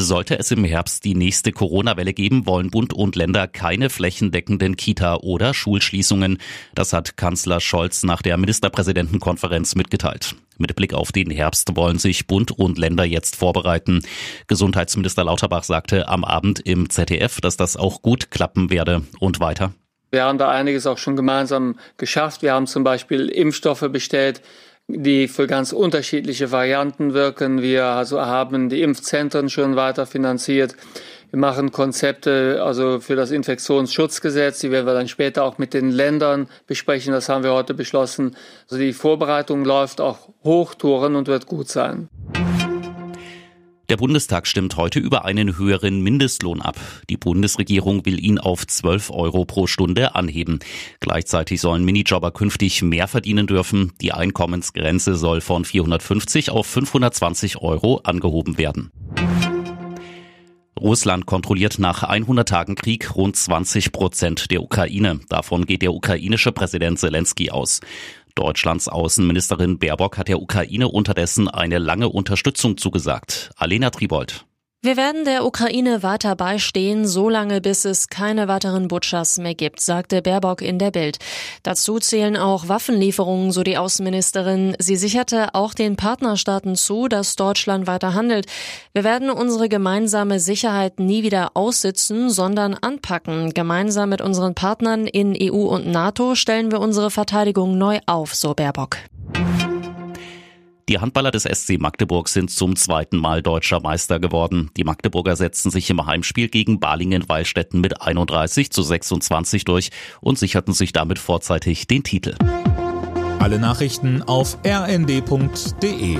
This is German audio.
Sollte es im Herbst die nächste Corona-Welle geben, wollen Bund und Länder keine flächendeckenden Kita- oder Schulschließungen. Das hat Kanzler Scholz nach der Ministerpräsidentenkonferenz mitgeteilt. Mit Blick auf den Herbst wollen sich Bund und Länder jetzt vorbereiten. Gesundheitsminister Lauterbach sagte am Abend im ZDF, dass das auch gut klappen werde. Und weiter. Wir haben da einiges auch schon gemeinsam geschafft. Wir haben zum Beispiel Impfstoffe bestellt, die für ganz unterschiedliche Varianten wirken. Wir also haben die Impfzentren schon weiter finanziert. Wir machen Konzepte also für das Infektionsschutzgesetz, die werden wir dann später auch mit den Ländern besprechen. Das haben wir heute beschlossen. Also die Vorbereitung läuft auch Hochtouren und wird gut sein. Der Bundestag stimmt heute über einen höheren Mindestlohn ab. Die Bundesregierung will ihn auf 12 Euro pro Stunde anheben. Gleichzeitig sollen Minijobber künftig mehr verdienen dürfen. Die Einkommensgrenze soll von 450 auf 520 Euro angehoben werden. Russland kontrolliert nach 100 Tagen Krieg rund 20 Prozent der Ukraine. Davon geht der ukrainische Präsident Zelensky aus. Deutschlands Außenministerin Baerbock hat der Ukraine unterdessen eine lange Unterstützung zugesagt. Alena Tribold. Wir werden der Ukraine weiter beistehen, solange bis es keine weiteren Butchers mehr gibt, sagte Baerbock in der Bild. Dazu zählen auch Waffenlieferungen, so die Außenministerin. Sie sicherte auch den Partnerstaaten zu, dass Deutschland weiter handelt. Wir werden unsere gemeinsame Sicherheit nie wieder aussitzen, sondern anpacken. Gemeinsam mit unseren Partnern in EU und NATO stellen wir unsere Verteidigung neu auf, so Baerbock. Die Handballer des SC Magdeburg sind zum zweiten Mal deutscher Meister geworden. Die Magdeburger setzten sich im Heimspiel gegen Balingen-Wallstätten mit 31 zu 26 durch und sicherten sich damit vorzeitig den Titel. Alle Nachrichten auf rnd.de